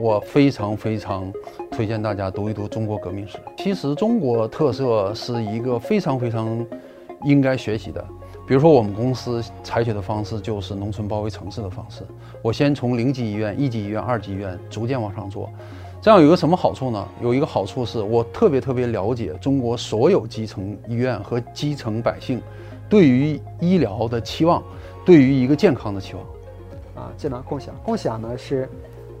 我非常非常推荐大家读一读中国革命史。其实中国特色是一个非常非常应该学习的。比如说，我们公司采取的方式就是农村包围城市的方式。我先从零级医院、一级医院、二级医院逐渐往上做，这样有一个什么好处呢？有一个好处是我特别特别了解中国所有基层医院和基层百姓对于医疗的期望，对于一个健康的期望。啊，技能共享，共享呢是，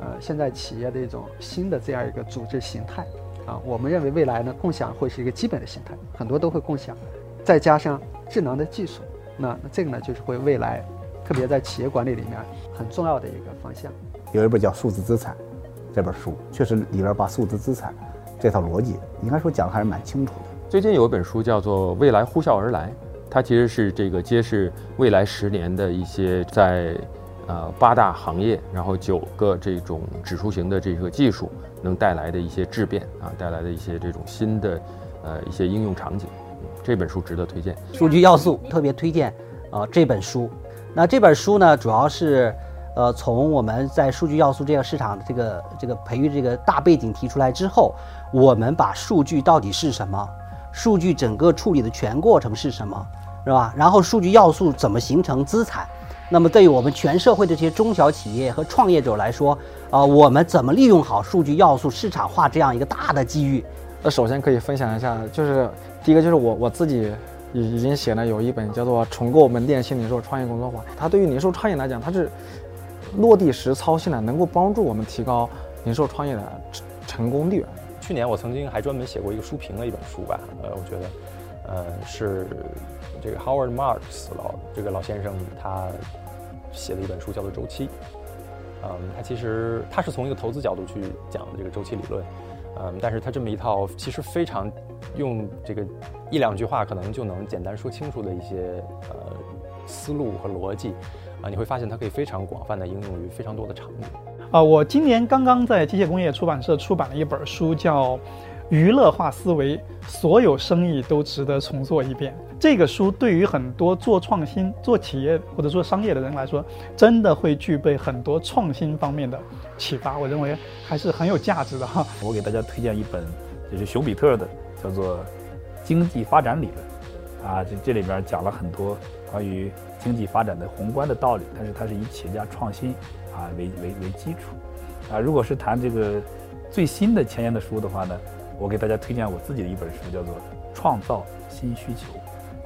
呃，现在企业的一种新的这样一个组织形态。啊，我们认为未来呢，共享会是一个基本的形态，很多都会共享，再加上智能的技术。那那这个呢，就是会未来，特别在企业管理里面很重要的一个方向。有一本叫《数字资产》这本书，确实里边把数字资产这套逻辑，应该说讲的还是蛮清楚的。最近有一本书叫做《未来呼啸而来》，它其实是这个揭示未来十年的一些在呃八大行业，然后九个这种指数型的这个技术能带来的一些质变啊，带来的一些这种新的呃一些应用场景。这本书值得推荐，数据要素特别推荐，呃，这本书。那这本书呢，主要是，呃，从我们在数据要素这个市场的这个这个培育这个大背景提出来之后，我们把数据到底是什么，数据整个处理的全过程是什么，是吧？然后数据要素怎么形成资产？那么对于我们全社会的这些中小企业和创业者来说，啊，我们怎么利用好数据要素市场化这样一个大的机遇？那首先可以分享一下，就是。第一个就是我我自己已已经写了有一本叫做《重构门店新零售创业工作法》，它对于零售创业来讲，它是落地实操性的，能够帮助我们提高零售创业的成功率。去年我曾经还专门写过一个书评的一本书吧，呃，我觉得，呃，是这个 Howard Marks 老这个老先生他写的一本书，叫做《周期》。嗯，他其实他是从一个投资角度去讲的这个周期理论。嗯，但是他这么一套其实非常用这个一两句话可能就能简单说清楚的一些呃思路和逻辑啊，你会发现它可以非常广泛的应用于非常多的场景。啊，我今年刚刚在机械工业出版社出版了一本书，叫。娱乐化思维，所有生意都值得重做一遍。这个书对于很多做创新、做企业或者做商业的人来说，真的会具备很多创新方面的启发。我认为还是很有价值的哈。我给大家推荐一本，就是熊彼特的，叫做《经济发展理论》。啊，这这里边讲了很多关于经济发展的宏观的道理，但是它是以企业家创新啊为为为基础。啊，如果是谈这个最新的前沿的书的话呢？我给大家推荐我自己的一本书，叫做《创造新需求》。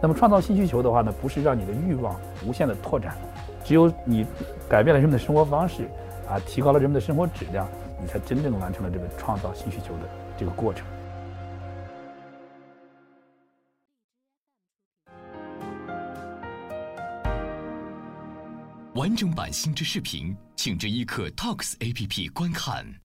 那么，创造新需求的话呢，不是让你的欲望无限的拓展，只有你改变了人们的生活方式，啊，提高了人们的生活质量，你才真正完成了这个创造新需求的这个过程。完整版新知视频，请至一刻 Talks APP 观看。